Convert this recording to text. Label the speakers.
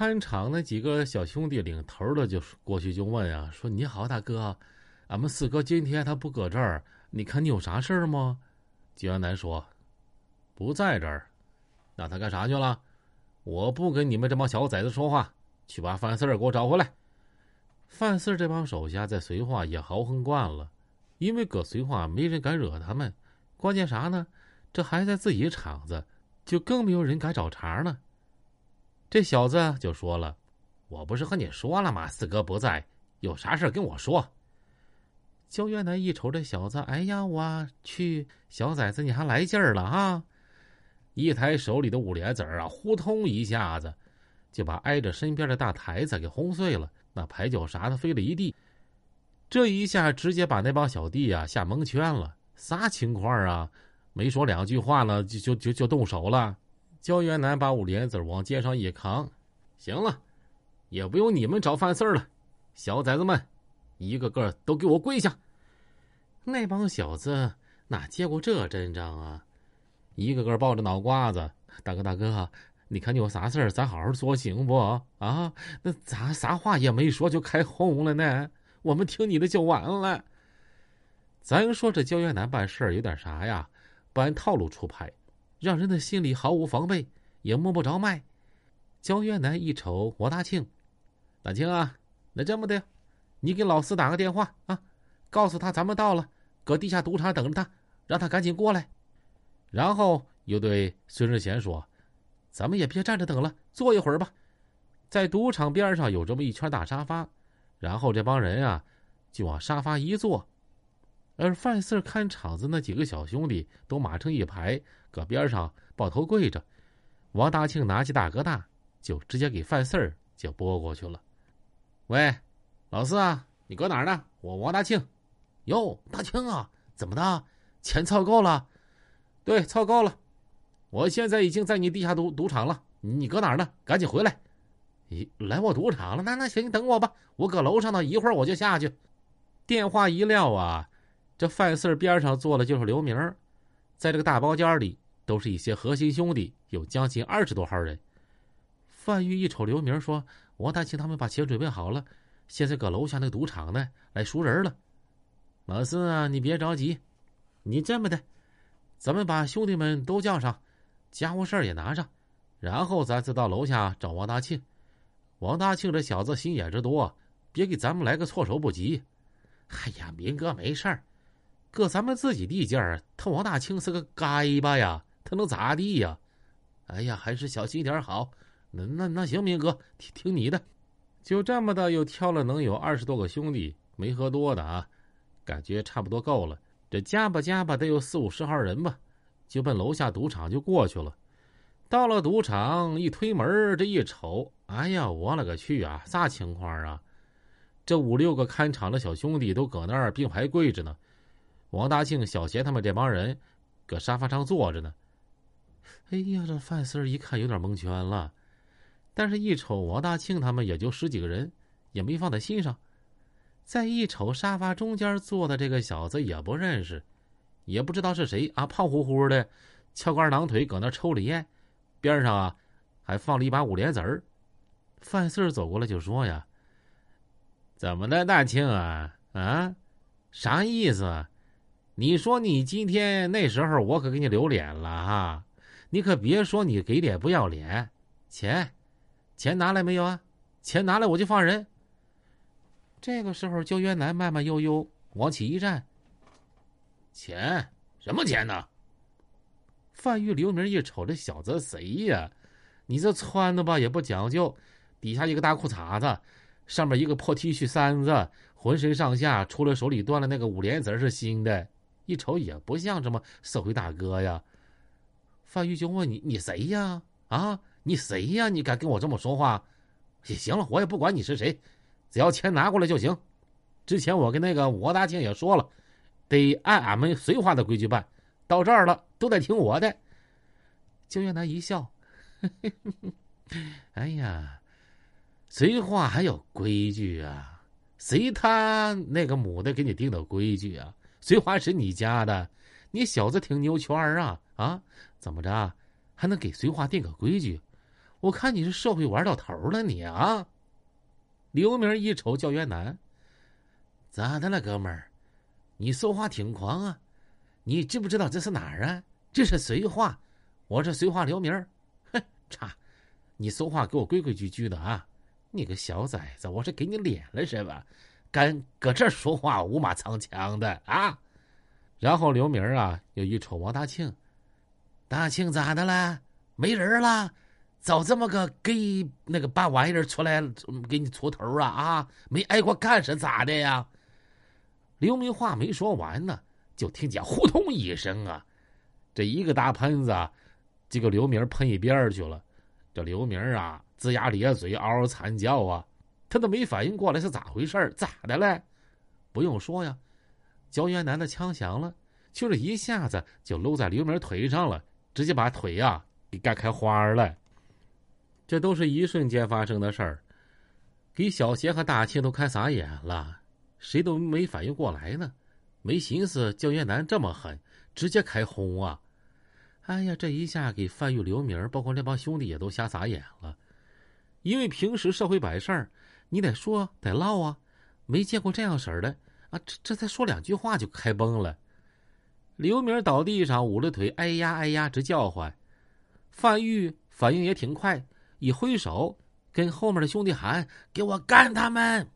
Speaker 1: 看场那几个小兄弟领头的就过去就问啊，说：“你好，大哥，俺们四哥今天他不搁这儿，你看你有啥事儿吗？”焦元南说：“不在这儿，那他干啥去了？我不跟你们这帮小崽子说话，去把范四儿给我找回来。”范四儿这帮手下在绥化也豪横惯了，因为搁绥化没人敢惹他们，关键啥呢？这还在自己厂子，就更没有人敢找茬呢。这小子就说了：“我不是和你说了吗？四哥不在，有啥事跟我说。”焦元南一瞅这小子，哎呀，我去，小崽子你还来劲儿了啊！一抬手里的五莲子啊，呼通一下子就把挨着身边的大台子给轰碎了，那牌九啥的飞了一地。这一下直接把那帮小弟啊吓蒙圈了，啥情况啊？没说两句话呢，就就就就动手了。焦元南把五莲子往肩上一扛，行了，也不用你们找犯事了，小崽子们，一个个都给我跪下！那帮小子哪见过这阵仗啊？一个个抱着脑瓜子，大哥大哥，你看你有啥事儿，咱好好说行不？啊，那咱啥话也没说就开轰了呢？我们听你的就完了。咱说这焦元南办事儿有点啥呀？不按套路出牌。让人的心里毫无防备，也摸不着脉。焦元南一瞅王大庆，大庆啊，那这么的，你给老四打个电话啊，告诉他咱们到了，搁地下赌场等着他，让他赶紧过来。然后又对孙志贤说：“咱们也别站着等了，坐一会儿吧，在赌场边上有这么一圈大沙发，然后这帮人啊，就往沙发一坐。”而范四看场子那几个小兄弟都码成一排，搁边上抱头跪着。王大庆拿起大哥大，就直接给范四就拨过去了。喂，老四啊，你搁哪儿呢？我王大庆。哟，大庆啊，怎么的？钱凑够了？对，凑够了。我现在已经在你地下赌赌场了，你搁哪儿呢？赶紧回来。咦，来我赌场了？那那行，你等我吧，我搁楼上呢，一会儿我就下去。电话一撂啊。这范四边上坐的就是刘明，在这个大包间里都是一些核心兄弟，有将近二十多号人。范玉一瞅刘明，说：“王大庆他们把钱准备好了，现在搁楼下那个赌场呢，来赎人了。老四啊，你别着急，你这么的，咱们把兄弟们都叫上，家伙事儿也拿上，然后咱再到楼下找王大庆。王大庆这小子心眼子多，别给咱们来个措手不及。哎呀，明哥没事儿。”搁咱们自己地界儿，他王大庆是个该巴呀，他能咋地呀？哎呀，还是小心点好。那那那行，明哥听听你的。就这么的，又挑了能有二十多个兄弟，没喝多的啊，感觉差不多够了。这加吧加吧，得有四五十号人吧，就奔楼下赌场就过去了。到了赌场，一推门，这一瞅，哎呀，我勒个去啊！啥情况啊？这五六个看场的小兄弟都搁那儿并排跪着呢。王大庆、小贤他们这帮人，搁沙发上坐着呢。哎呀，这范四儿一看有点蒙圈了，但是一瞅王大庆他们也就十几个人，也没放在心上。再一瞅沙发中间坐的这个小子也不认识，也不知道是谁啊，胖乎乎的，翘个二郎腿搁那抽着烟，边上啊还放了一把五莲子儿。范四儿走过来就说呀：“怎么的，大庆啊啊，啥意思？”你说你今天那时候我可给你留脸了哈，你可别说你给脸不要脸，钱，钱拿来没有啊？钱拿来我就放人。这个时候，焦元南慢慢悠悠往起一站。钱什么钱呢？范玉刘明一瞅这小子谁呀？你这穿的吧也不讲究，底下一个大裤衩子，上面一个破 T 恤衫子，浑身上下除了手里端的那个五莲子是新的。一瞅也不像什么社会大哥呀，范玉就问你：“你谁呀？啊，你谁呀？你敢跟我这么说话？也行了，我也不管你是谁，只要钱拿过来就行。之前我跟那个王大庆也说了，得按俺们绥化的规矩办。到这儿了，都得听我的。”焦月南一笑：“ 哎呀，绥化还有规矩啊？谁他那个母的给你定的规矩啊？”绥化是你家的，你小子挺牛圈啊啊！怎么着，还能给绥化定个规矩？我看你是社会玩到头了，你啊！刘明一瞅焦元南，咋的了，哥们儿？你说话挺狂啊！你知不知道这是哪儿啊？这是绥化，我是绥化刘明。哼，差！你说话给我规规矩矩的啊！你个小崽子，我是给你脸了是吧？敢搁这说话，五马长枪的啊！然后刘明啊，又一瞅王大庆，大庆咋的了？没人了？找这么个给那个把玩意儿出来给你出头啊啊！没挨过干是咋的呀？刘明话没说完呢，就听见呼通一声啊，这一个大喷子，这个刘明喷一边去了。这刘明啊，龇牙咧嘴，嗷嗷惨叫啊，他都没反应过来是咋回事咋的了？不用说呀，焦元南的枪响了，就是一下子就搂在刘明腿上了，直接把腿呀给干开花了。这都是一瞬间发生的事儿，给小邪和大庆都看傻眼了，谁都没反应过来呢，没寻思焦元南这么狠，直接开轰啊！哎呀，这一下给范玉、刘明，包括那帮兄弟也都吓傻眼了，因为平时社会摆事儿，你得说得唠啊，没见过这样式儿的啊，这这才说两句话就开崩了。刘明倒地上捂着腿，哎呀哎呀直叫唤，范玉反应也挺快。一挥手，跟后面的兄弟喊：“给我干他们！”